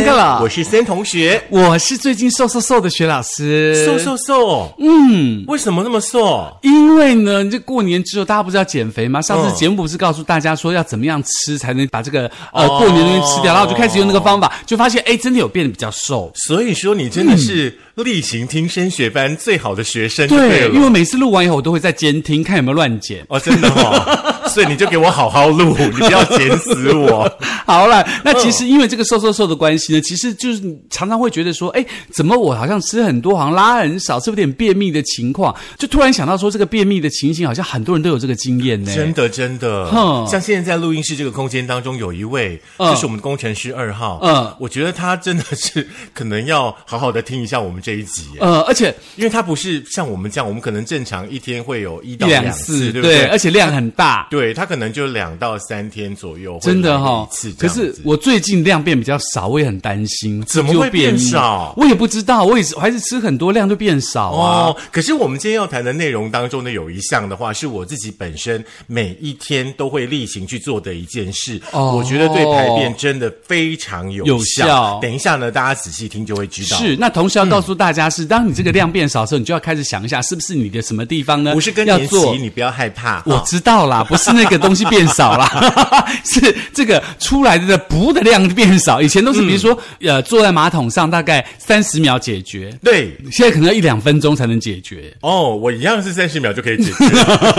学班上课了我是森同学。我是最近瘦瘦瘦的学老师，瘦瘦瘦，嗯。为什么那么瘦？因为呢，这过年之后，大家不是要减肥吗？上次嗯节目不是告诉大家说要怎么样吃才能把这个呃哦过年的东西吃掉，然后我就开始用那个方法，就发现哎，真的有变得比较瘦。所以说你真的是例行听升学班最好的学生对对，因为每次录完以后，我都会在监听，看有没有乱剪。哦，真的哦，所以你就给我好好录，你不要剪死我。好了，那其实因为这个瘦瘦瘦的关系呢，其实就是常常会觉得说，哎，怎么我好像吃很多，好像拉很少，是不是有点便秘的情况？就突然想到说，这个便秘的情形，好像很多人都有这个经验呢。真的真的哼，像现在在录音室这个空间当中，有一位，嗯就是我们的工程师二号，嗯我觉得他真的是可能要好好的听一下我们这一集，呃，而且因为他不是像我们这样，我们可能正常一天会有一到两次，次，对不对？而且量很大。对他可能就两到三天左右真的哈、可，是我最近量变比较少，我也很担心，怎么会变少我也不知道，我也是我还是吃很多量就变少啊。哦，可是我们今天要谈的内容当中呢，有一项的话是我自己本身每一天都会例行去做的一件事，哦我觉得对排便真的非常有效。有效等一下呢，大家仔细听就会知道。是，那同时要告诉大家是，当你这个量变少的时候，你就要开始想一下，是不是你的什么地方呢？不是跟年要做期，你不要害怕。我哦知道啦，不是那个东西变少啦，是这个出来的补的量变少。以前都是比如说，呃，坐在马桶上大概三十秒解决，对。现在可能要一两分钟才能解决，哦，我一样是三十秒就可以解决，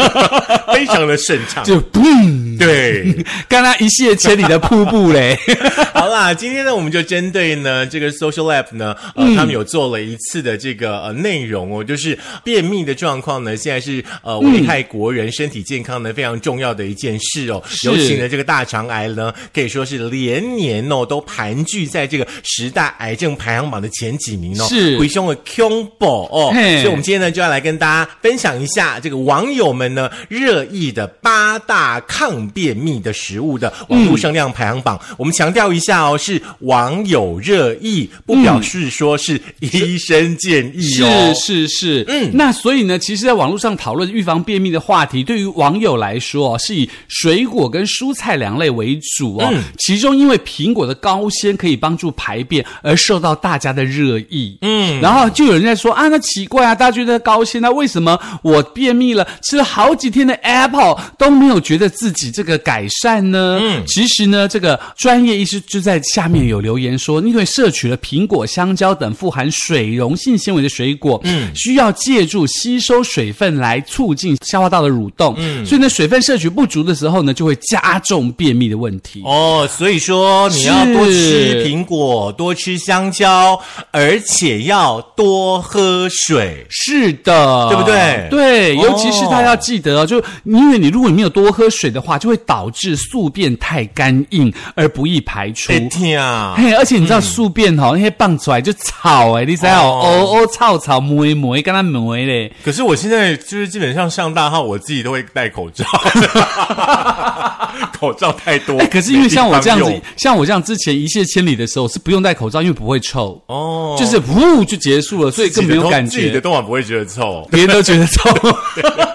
非常的顺畅。就嘣，对，刚刚一泻千里的瀑布嘞。好啦，今天呢，我们就针对呢这个 Social Lab 呢，呃，嗯。他们有做了一次的这个呃内容哦，就是便秘的状况呢，现在是呃危害国人身体健康呢非常重要的一件事哦。是。尤其呢，这个大肠癌呢，可以说是连年哦都盘踞在这个十大癌症排行榜的前几名哦，是回胸的 combo 哦。嘿所以我们今天呢就要来跟大家分享一下这个网友们呢热议的八大抗便秘的食物的网络声量排行榜。我们强调一下哦，是网友热议，不表示说是医生建议哦。是是是，嗯，那所以呢，其实，在网络上讨论预防便秘的话题，对于网友来说哦，是以水果跟蔬菜两类为主哦。其中，因为苹果的高纤可以帮助排便，而受到大家的热议。嗯，然后就有人在说啊，那奇怪啊，大家觉得高兴，那为什么我便秘了，吃了好几天的 Apple 都没有觉得自己这个改善呢？嗯，其实呢，这个专业医师就在下面有留言说，因为摄取了苹果、香蕉等富含水溶性纤维的水果，嗯，需要借助吸收水分来促进消化道的蠕动，嗯，所以呢，水分摄取不足的时候呢，就会加重便秘的问题。哦，所以说你要多吃苹果，多吃香蕉，而且要多喝水。是的，对不对对，哦尤其是大家要记得哦，就因为你如果你没有多喝水的话，就会导致宿便太干硬而不易排出哎。天啊！嘿，而且你知道宿便哈、那些棒出来就草哎，你知道哦哦哦草草磨一磨，跟它磨嘞。可是我现在就是基本上上大号，我自己都会戴口罩，口罩太多。哎，可是因为像我这样子像我这样之前一泻千里的时候是不用戴口罩，因为不会臭，哦，就是呜就结束了，所以更没有感自己的动画不会觉得臭。别人都觉得臭。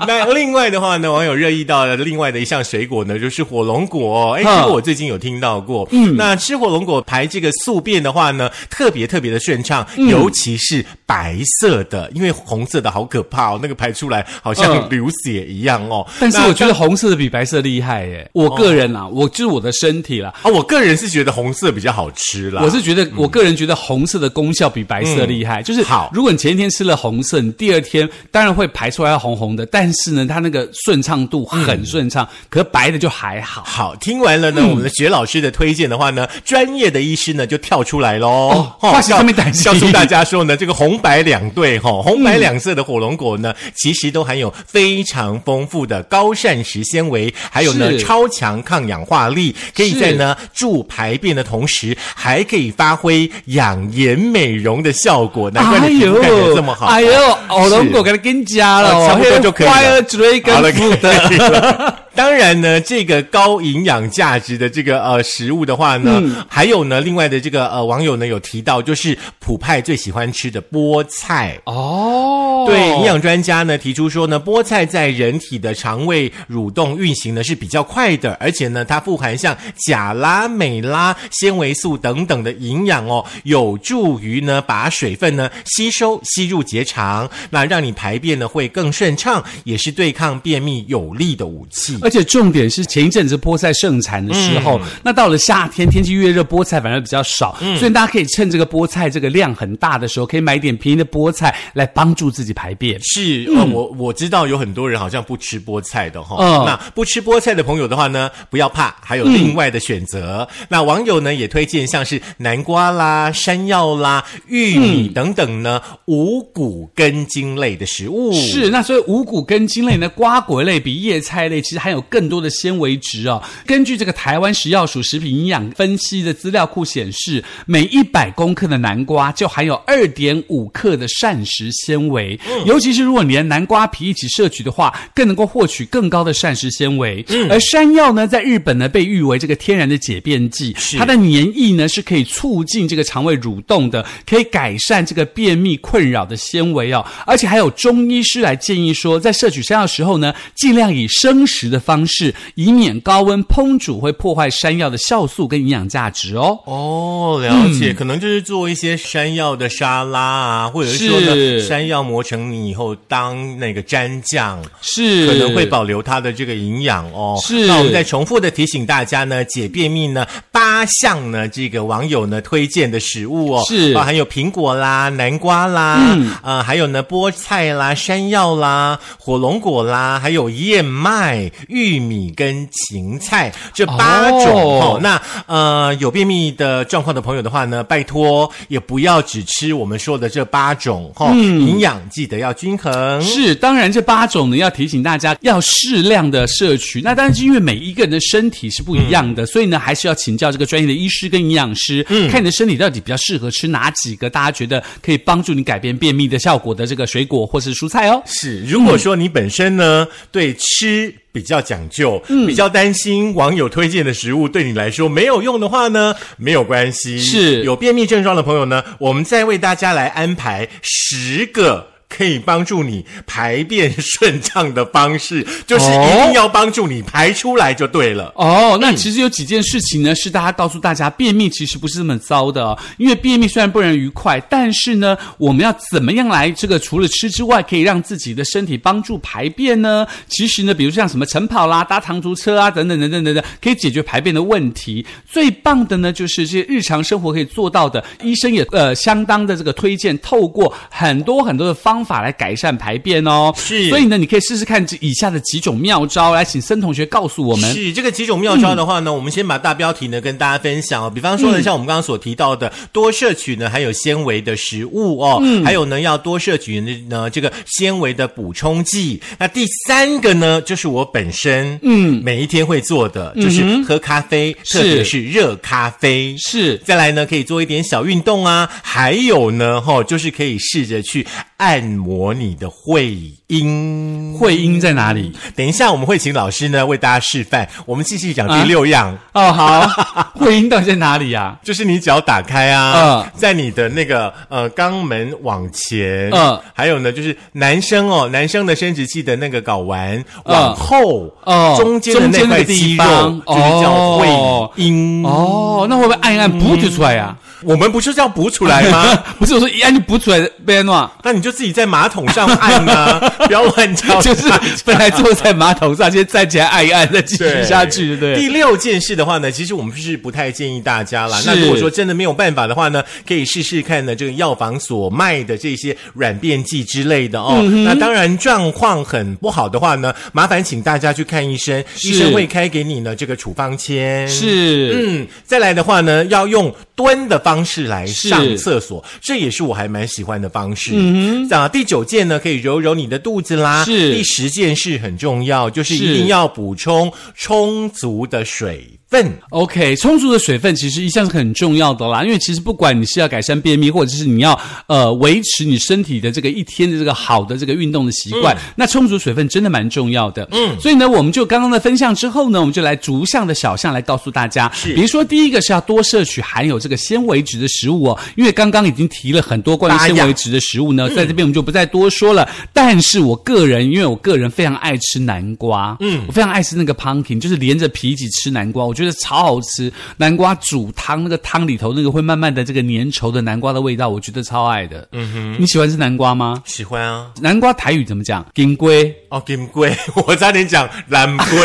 那另外的话呢，网友热议到了另外的一项水果呢，就是火龙果。哎，这个我最近有听到过。嗯，那吃火龙果排这个宿便的话呢，特别特别的顺畅，嗯尤其是白色的，因为红色的好可怕哦，那个排出来好像嗯流血一样哦。但是我觉得红色的比白色厉害耶，我个人啊，我就是我的身体啦。啊，我个人是觉得红色比较好吃啦。我是觉得，我个人觉得红色的功效比白色厉害。就是好如果你前一天吃了红色，你第二天当然会排出来红红的，但是呢，它那个顺畅度很顺畅，可是白的就还好。好，听完了呢，我们的学老师的推荐的话呢，专业的医师呢就跳出来喽。话是这么担心告诉大家说呢，这个红白两对哈、红白两色的火龙果呢，其实都含有非常丰富的高膳食纤维，还有呢超强抗氧化力，可以在呢助排便的同时，还可以发挥养颜美容的效果。难怪你皮肤感觉这么好。哎呦，火龙果给它跟加了哦，哦差不多就可以 Giant Drake and Puta. 当然呢，这个高营养价值的这个呃食物的话呢，还有呢，另外的这个呃网友呢有提到，就是普派最喜欢吃的菠菜。哦，对，营养专家呢提出说呢，菠菜在人体的肠胃蠕动运行呢是比较快的，而且呢它富含像钾啦、镁啦、纤维素等等的营养哦，有助于呢把水分呢吸收吸入结肠，那让你排便呢会更顺畅，也是对抗便秘有力的武器。而且重点是前一阵子菠菜盛产的时候，那到了夏天天气越热，菠菜反而比较少，所以大家可以趁这个菠菜这个量很大的时候，可以买一点便宜的菠菜来帮助自己排便。是，呃，我我知道有很多人好像不吃菠菜的哈。嗯那不吃菠菜的朋友的话呢，不要怕，还有另外的选择。那网友呢也推荐像是南瓜啦、山药啦、玉米等等呢五谷根茎类的食物。是，那所以五谷根茎类呢，瓜果类比叶菜类其实含有更多的纤维质哦。根据这个台湾食药署食品营养分析的资料库显示，每一百公克的南瓜就含有二点五克的膳食纤维，尤其是如果你连南瓜皮一起摄取的话，更能够获取更高的膳食纤维。嗯而山药呢，在日本呢被誉为这个天然的解便剂，是它的黏液呢是可以促进这个肠胃蠕动的，可以改善这个便秘困扰的纤维哦。而且还有中医师来建议说，在摄取山药时候呢，尽量以生食的方式，以免高温烹煮会破坏山药的酵素跟营养价值哦。哦，了解，可能就是做一些山药的沙拉啊，或者是说呢，山药磨成泥以后当那个蘸酱，是。可能会保留它的这个营养哦。是。那我们再重复的提醒大家呢，解便秘呢八项呢，这个网友呢推荐的食物哦，是。包含有苹果啦、南瓜啦，嗯，呃，还有呢菠菜啦、山药啦、火龙果啦，还有燕麦、玉米跟芹菜这八种哦哦。那呃，有便秘的状况的朋友的话呢，拜托也不要只吃我们说的这八种哈、哦，营养记得要均衡。是，当然这八种呢，要提醒大家要适量的摄取。那但是因为每一个人的身体是不一样的，所以呢，还是要请教这个专业的医师跟营养师，看你的身体到底比较适合吃哪几个，大家觉得可以帮助你改变便秘的效果的这个水果或是蔬菜哦。是，如果说你本身呢、对吃比较讲究，比较担心网友推荐的食物对你来说没有用的话呢，没有关系。是有便秘症状的朋友呢，我们再为大家来安排十个。可以帮助你排便顺畅的方式，就是一定要帮助你排出来就对了。哦，那其实有几件事情呢，是大家告诉大家，便秘其实不是这么糟的、哦。因为便秘虽然不能愉快，但是呢，我们要怎么样来这个除了吃之外，可以让自己的身体帮助排便呢？其实呢，比如像什么晨跑啦、搭长途车啊，等等等等等等，可以解决排便的问题。最棒的呢，就是这些日常生活可以做到的，医生也呃相当的这个推荐，透过很多很多的方法来改善排便哦。是所以呢，你可以试试看这以下的几种妙招，来请森同学告诉我们。是这个几种妙招的话呢，我们先把大标题呢跟大家分享哦。比方说呢，像我们刚刚所提到的，多摄取呢含有纤维的食物哦，还有呢要多摄取呢呢这个纤维的补充剂。那第三个呢，就是我本身嗯每一天会做的，就是喝咖啡，特别是热咖啡。是再来呢，可以做一点小运动啊，还有呢，哈、就是可以试着去按摩你的会阴。会阴在哪里？等一下，我们会请老师呢为大家示范。我们继续讲第六样，哦，好，会阴到底在哪里呀、就是你脚打开啊，嗯在你的那个呃肛门往前，嗯还有呢就是男生哦，男生的生殖器的那个睾丸往后，哦中间的那块肌肉就是叫哦。会阴。哦，那会不会按一按补就出来呀、我们不就是要补出来吗？不是，我说一按就补出来的，被安诺。那你就自己在马桶上按啊，不要乱叫。就是本来坐在马桶上，先站起来按一按，再继续下去，对？第六件事的话呢，其实我们是不太建议大家啦。那如果说真的没有办法的话呢，可以试试看呢，这个药房所卖的这些软便剂之类的哦。嗯那当然状况很不好的话呢，麻烦请大家去看医生，医生会开给你呢这个处方签。。是，嗯，再来的话呢，要用蹲的方式来上厕所，这也是我还蛮喜欢的方式。嗯哼，啊，第九件呢，可以揉揉你的肚子啦。是第十件事很重要，就是是一定要补充充足的水分。OK，充足的水分其实一向是很重要的啦，因为其实不管你是要改善便秘，或者是你要呃维持你身体的这个一天的这个好的这个运动的习惯，那充足水分真的蛮重要的。嗯，所以呢，我们就刚刚的分项之后呢，我们就来逐项的小项来告诉大家。是比如说第一个是要多摄取含有这个纤维质的食物哦，因为刚刚已经提了很多关于纤维质的食物呢，在这边我们就不再多说了。但是我个人，因为我个人非常爱吃南瓜，嗯，我非常爱吃那个 pumpkin，就是连着皮一起吃南瓜，我觉得超好吃。南瓜煮汤，那个汤里头那个会慢慢的这个粘稠的南瓜的味道，我觉得超爱的。嗯哼，你喜欢吃南瓜吗？喜欢啊！南瓜台语怎么讲？金龟哦，金龟，我差点讲蓝龟。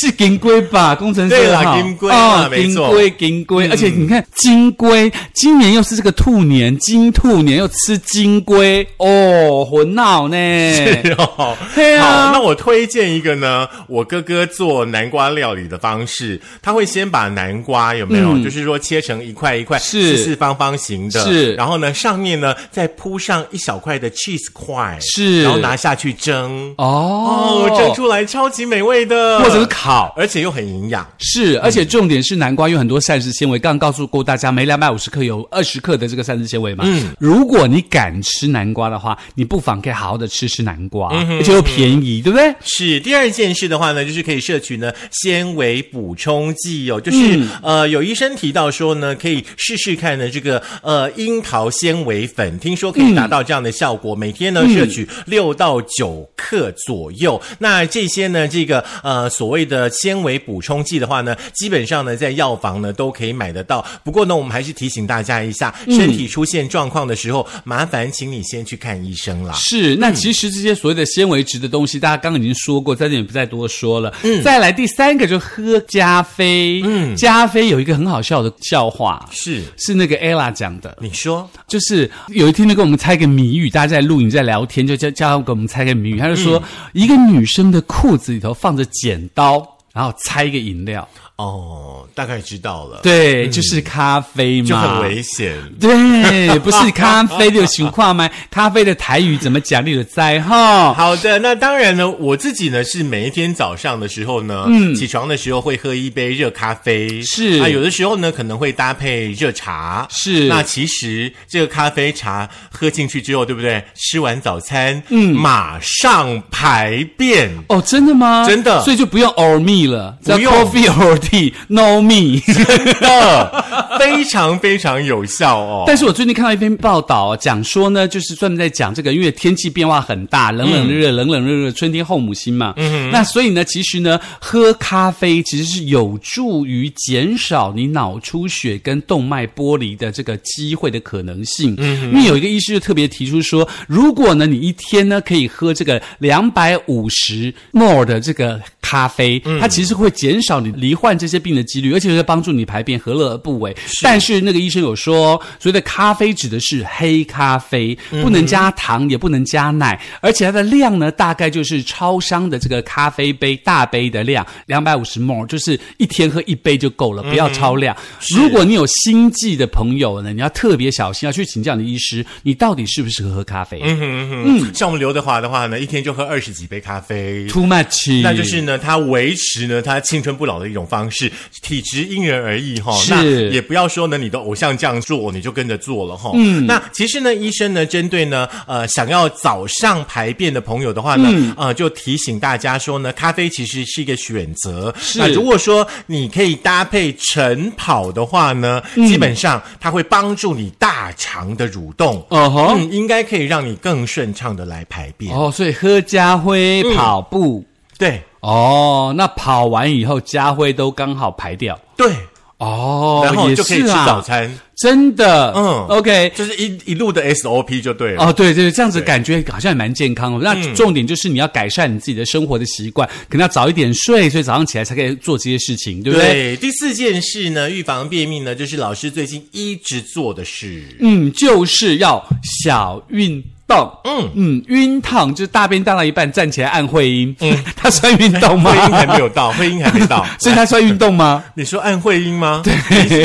是金龟吧？工程师对啦金龟啦哦，没错。金龟金龟，而且你看金龟，今年又是这个兔年，金兔年又吃金龟，哦，混闹呢。是哦，对啊。好，那我推荐一个呢，我哥哥做南瓜料理的方式，他会先把南瓜有没有，就是说切成一块一块四四方方形的，是。然后呢上面呢再铺上一小块的 cheese 块，是。然后拿下去蒸。哦。哦，蒸出来超级美味的，或者是烤而且又很营养。是，而且重点是南瓜有很多膳食纤维，刚刚告诉过大家，每两百五十克有二十克的这个膳食纤维嘛。嗯，如果你敢吃南瓜的话，你不妨可以好好的吃吃南瓜，而且又便宜，对不对？是第二件事的话呢，就是可以摄取呢纤维补充剂哦，就是、呃有医生提到说呢，可以试试看呢这个呃樱桃纤维粉，听说可以达到这样的效果，每天呢摄取六到九克左右。那这些呢这个呃所谓的纤维补充剂的话呢，基本上呢在药房呢都可以买得到。不过呢，我们还是提醒大家一下，身体出现状况的时候，麻烦请你先去看医生啦。是，那其实这些所谓的纤维质的东西，大家刚刚已经说过，在这里不再多说了。嗯，再来第三个就喝加菲。嗯，加菲有一个很好笑的笑话，是，是那个 ella 讲的。你说。就是有一天呢跟我们猜个谜语，大家在录影在聊天，就叫叫他给我们猜个谜语。他就说，一个女生的裤子里头放着剪刀，然后猜一个饮料，哦，大概知道了，对，就是咖啡嘛，就很危险。对，不是咖啡的情况吗？咖啡的台语怎么讲？你有在哈？好的，那当然呢，我自己呢是每一天早上的时候呢，嗯，起床的时候会喝一杯热咖啡，是啊，有的时候呢可能会搭配热茶，是那其实这个咖啡茶喝进去之后，对不对？吃完早餐，嗯，马上排便。哦，真的吗？真的所以就不用 or me 了，不用 coffee or tea，no me。的，非常非常有效哦。但是我最近看到一篇报道，讲说呢，就是专门在讲这个，因为天气变化很大，冷冷热热，冷冷热热，春天后母心嘛。嗯，那所以呢，其实呢，喝咖啡其实是有助于减少你脑出血跟动脉剥离的这个机会的可能性。嗯，因为有一个医师就特别提出说，如果呢你一天呢可以喝这个两百五十 more 的这个咖啡，它其实会减少你罹患这些病的几率，而且会帮助你排便，何乐而不为？但是那个医生有说，所谓的咖啡指的是黑咖啡，不能加糖，也不能加奶，而且它的量呢，大概就是超商的这个咖啡杯大杯的量，两百五十 ml，就是一天喝一杯就够了，不要超量。如果你有心悸的朋友呢，你要特别小心，要去请教你的医师，你到底适不适合喝咖啡、嗯哼嗯，像我们刘德华的话呢，一天就喝二十几杯咖啡。t o o much，那就是呢，他维持呢他青春不老的一种方式，体质因人而异哈。那也不要说呢，你的偶像这样做，你就跟着做了哈。嗯，那其实呢，医生呢，针对呢，呃，想要早上排便的朋友的话呢，嗯呃，就提醒大家说呢，咖啡其实是一个选择。是那如果说你可以搭配晨跑的话呢，基本上它会帮助你大肠的蠕动。嗯，应该可以让你更顺畅的来排便。哦，所以喝家辉跑步。对哦，那跑完以后，家辉都刚好排掉。对，哦，然后就可以吃早餐。真的，嗯，OK。就是一一路的 SOP 就对了。哦，对对，这样子感觉好像也蛮健康的。那重点就是你要改善你自己的生活的习惯，可能要早一点睡，所以早上起来才可以做这些事情，对不对？对，第四件事呢，预防便秘呢，就是老师最近一直做的事。嗯，就是要小运动，嗯嗯，晕烫就是大便大到一半站起来按会阴，嗯，它算运动吗？会阴还没有到，会阴还没到，所以它算运动吗？你说按会阴吗？对，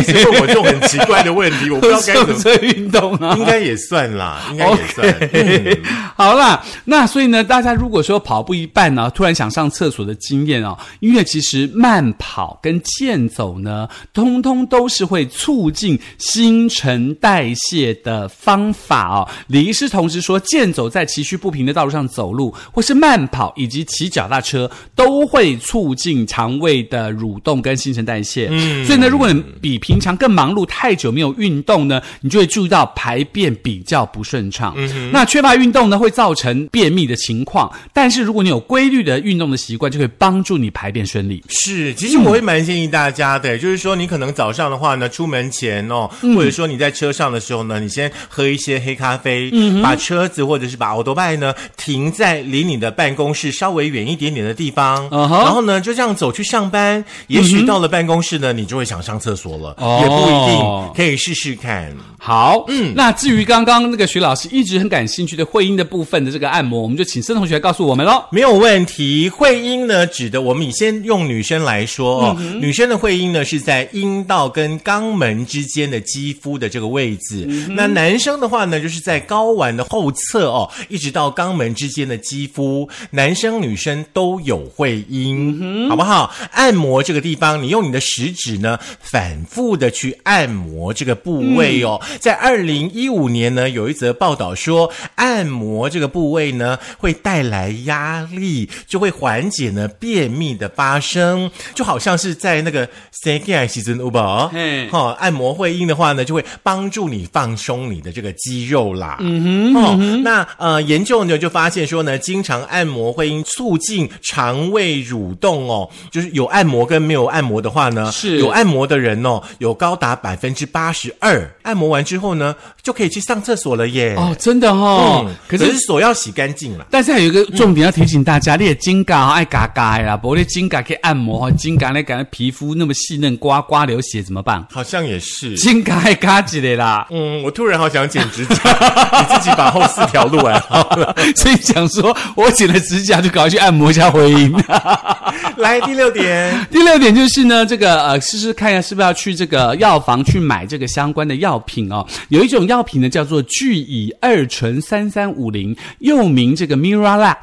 你问我这种很奇怪的问题，我不知道该怎么。算运动啊？应该也算啦，应该也算。嗯好啦，那所以呢，大家如果说跑步一半呢，突然想上厕所的经验哦，因为其实慢跑跟健走呢，通通都是会促进新陈代谢的方法哦。李医师同时说，健走在崎岖不平的道路上走路，或是慢跑以及骑脚踏车，都会促进肠胃的蠕动跟新陈代谢。嗯，所以呢，如果你比平常更忙碌，太久没有运动呢，你就会注意到排便比较不顺畅。嗯，那缺乏运动呢，会造成便秘的情况。但是如果你有规律的运动的习惯，就可以帮助你排便顺利。是，其实我会蛮建议大家的，就是说你可能早上的话呢，出门前哦，或者说你在车上的时候呢，你先喝一些黑咖啡，嗯把车子或者是把奥多拜呢停在离你的办公室稍微远一点点的地方，然后呢就这样走去上班。也许到了办公室呢，你就会想上厕所了，哦也不一定，可以试试看。好，嗯，那至于刚刚那个徐老师一直很感兴趣的会阴的部分的这个按摩，我们就请孙同学来告诉我们喽。没有问题。会阴呢，指的我们以先用女生来说哦，女生的会阴呢是在阴道跟肛门之间的肌肤的这个位置。那男生的话呢，就是在睾丸的后侧哦，一直到肛门之间的肌肤。男生女生都有会阴，好不好？按摩这个地方，你用你的食指呢，反复的去按摩这个部位哦。在二零一五年呢，有一则报道说，按摩这个部位呢，会带来压力，就会缓解呢便秘的发生，就好像是在那个？嘿哈，按摩会阴的话呢，就会帮助你放松你的这个肌肉啦。嗯哼，哦，那呃，研究呢就发现说呢，经常按摩会因促进肠胃蠕动哦，就是有按摩跟没有按摩的话呢，是有按摩的人哦，有高达百分之八十二，按摩完之后呢，就可以去上厕所了耶。哦，真的哦，嗯，可是。手要洗干净了。但是还有一个重点要提醒大家，你的筋嘎爱嘎嘎的啦，不过你指甲可以按摩哈，指甲那感觉皮肤那么细嫩，刮刮流血怎么办？好像也是，筋嘎爱嘎起来啦，嗯，我突然好想剪指甲，你自己把后四条路啊。所以想说我剪了指甲就赶快去按摩一下回音。来第六点，第六点就是呢，这个呃，试试看一下是不是要去这个药房去买这个相关的药品哦。有一种药品呢叫做聚乙二醇三三五零，又名这个 Miralax，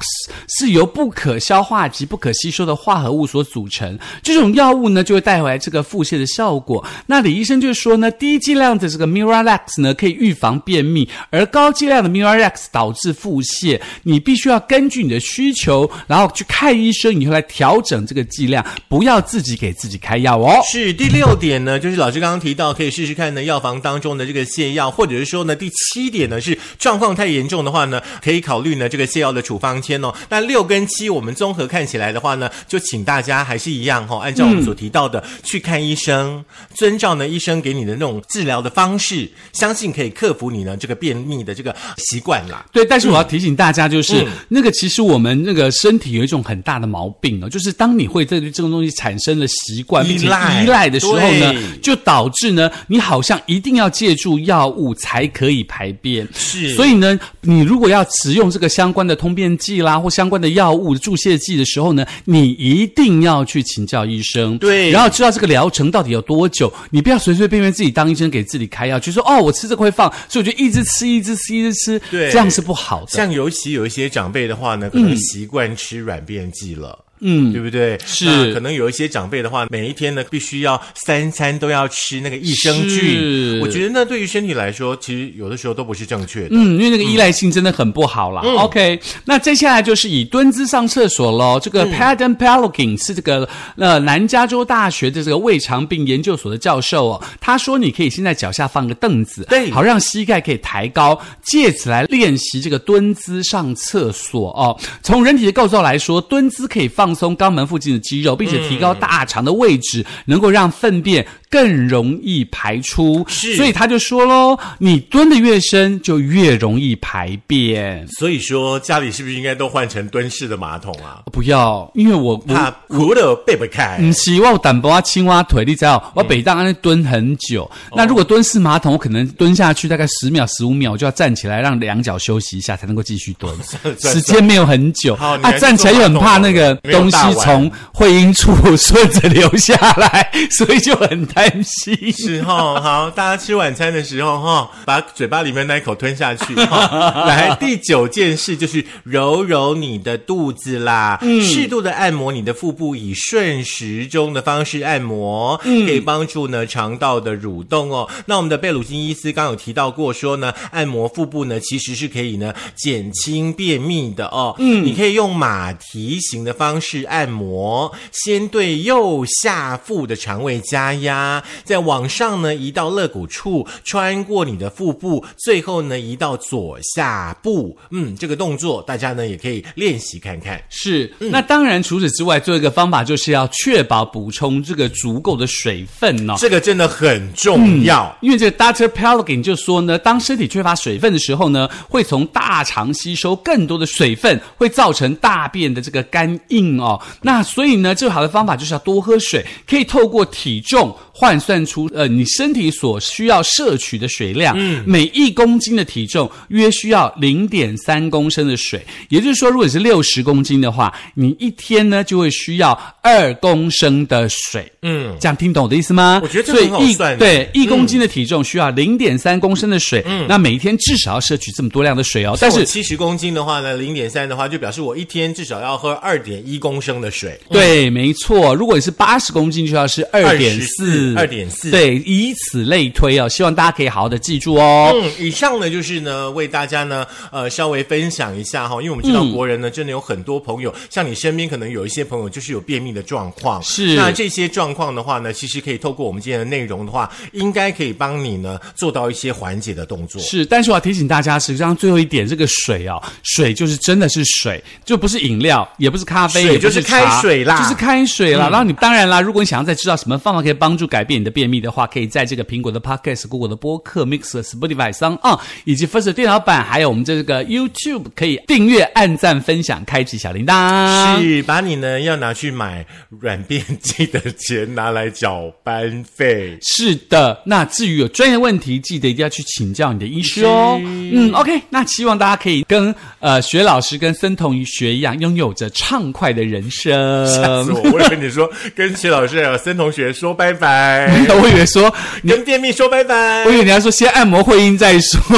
是由不可消化及不可吸收的化合物所组成。这种药物呢就会带回来这个腹泻的效果。那李医生就说呢，低剂量的这个 Miralax 呢可以预防便秘，而高剂量的 Miralax 导致腹泻。你必须要根据你的需求，然后去看医生，以后来调整这个剂量，不要自己给自己开药哦。是第六点呢，就是老师刚刚提到，可以试试看呢药房当中的这个泻药，或者是说呢第七点呢是状况太严重的话呢，可以考虑呢这个泻药的处方签哦。那六跟七我们综合看起来的话呢，就请大家还是一样哈、哦，按照我们所提到的、去看医生，遵照呢医生给你的那种治疗的方式，相信可以克服你呢这个便秘的这个习惯啦。对，但是我要提醒大家，就是、那个其实我们那个身体有一种很大的毛病哦，就是当你会对这种东西产生了习惯并且依赖的时候呢，就导致呢你好像一定要借助药物才可以排便。是所以呢，你如果要使用这个相关的通便剂啦，或相关的药物注泻剂的时候呢，你一定要去请教医生，对然后知道这个疗程到底有多久。你不要随随便便自己当医生给自己开药，就说哦，我吃这个会放，所以我就一直吃，一直吃，一直吃，对这样是不好的。像尤其有一些长辈的话呢，可能习惯吃软便剂了。嗯对不对？是可能有一些长辈的话，每一天呢必须要三餐都要吃那个益生是菌。我觉得呢，对于身体来说，其实有的时候都不是正确的。嗯，因为那个依赖性真的很不好啦。OK，那接下来就是以蹲姿上厕所喽。这个 Padden Pelkin 是这个呃南加州大学的这个胃肠病研究所的教授哦，他说你可以先在脚下放个凳子，对好让膝盖可以抬高，借此来练习这个蹲姿上厕所哦。从人体的构造来说，蹲姿可以放松肛门附近的肌肉，并且提高大肠的位置，能够让粪便更容易排出。是所以他就说喽，你蹲的越深，就越容易排便。所以说家里是不是应该都换成蹲式的马桶啊？不要，因为我我怕苦了背不开。嗯，希望胆薄啊，青蛙腿，你知道，我北大安蹲很久。那如果蹲式马桶，我可能蹲下去大概十秒、十五秒，我就要站起来，让两脚休息一下，才能够继续蹲。时间没有很久啊，好你还是站起来又很怕那个东西从会阴处 顺着流下来，所以就很担心。是哈，好，大家吃晚餐的时候哈，把嘴巴里面那一口吞下去。哈 来，第九件事就是揉揉你的肚子啦，适度的按摩你的腹部，以顺时钟的方式按摩，可以帮助呢肠道的蠕动哦。那我们的贝鲁金医师刚有提到过说呢，按摩腹部呢其实是可以呢减轻便秘的哦。嗯，你可以用马蹄形的方式按摩，先对右下腹的肠胃加压，再往上呢移到肋骨处，穿过你的腹部，最后呢移到左下部。嗯，这个动作大家呢也可以练习看看。是，那当然，除此之外，做一个方法就是要确保补充这个足够的水分哦。这个真的很重要。因为这个 Dr. Pellegrin 就说呢，当身体缺乏水分的时候呢，会从大肠吸收更多的水分，会造成大便的这个干硬哦。那所以呢，最好的方法就是要多喝水，可以透过体重换算出呃你身体所需要摄取的水量。嗯，每一公斤的体重约需要零点三公升的水，也就是说，如果你是六十公斤的话，你一天呢就会需要二公升的水。嗯，这样听懂我的意思吗？我觉得这很好算对一公斤的体重需要零点三公升的水，嗯那每一天至少要摄取这么多量的水哦。但是七十公斤的话呢，零点三的话，就表示我一天至少要喝二点一公升的水。对，没错。如果你是八十公斤，就要是二点四，2.4对，以此类推哦。希望大家可以好好的记住哦。嗯，以上呢就是呢为大家呢呃稍微分享一下哈，因为我们知道国人呢、真的有很多朋友，像你身边可能有一些朋友就是有便秘的状况，是那这些状况的话呢，其实可以透过我们今天的内容的话，应该可以帮你呢做到一些缓解的动作。是，但是我要提醒大家，实际上最后一点，这个水哦，水就是真的是水，就不是饮料，也不是咖啡，水也就是开水啦嗯就是开水啦。然后你当然啦，如果你想要再知道什么方法可以帮助改变你的便秘的话，可以在这个苹果的 Podcast、Google 的播客、Mixer、Spotify 上啊，以及 First 电脑版，还有我们这个 YouTube 可以订阅、按赞、分享、开启小铃铛。是把你呢要拿去买软便剂的钱拿来缴班费。是的，那至于有专业问题，记得一定要去请教你的医师哦。嗯，OK，那希望大家可以跟呃学老师跟森同学一样，拥有着畅快的人生。吓死我！我以为你说跟徐老师还有森同学说拜拜，我以为说，跟便秘说拜拜我以。为你要说先按摩会阴再说。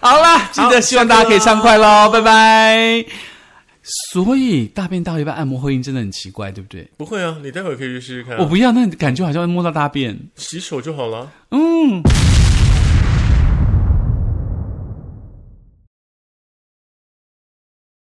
好啦，记得希望大家可以畅快喽，拜拜。所以大便到一半按摩会阴真的很奇怪，对不对？不会啊，你待会儿可以去试试看啊、我不要，那感觉好像会摸到大便。洗手就好了。嗯。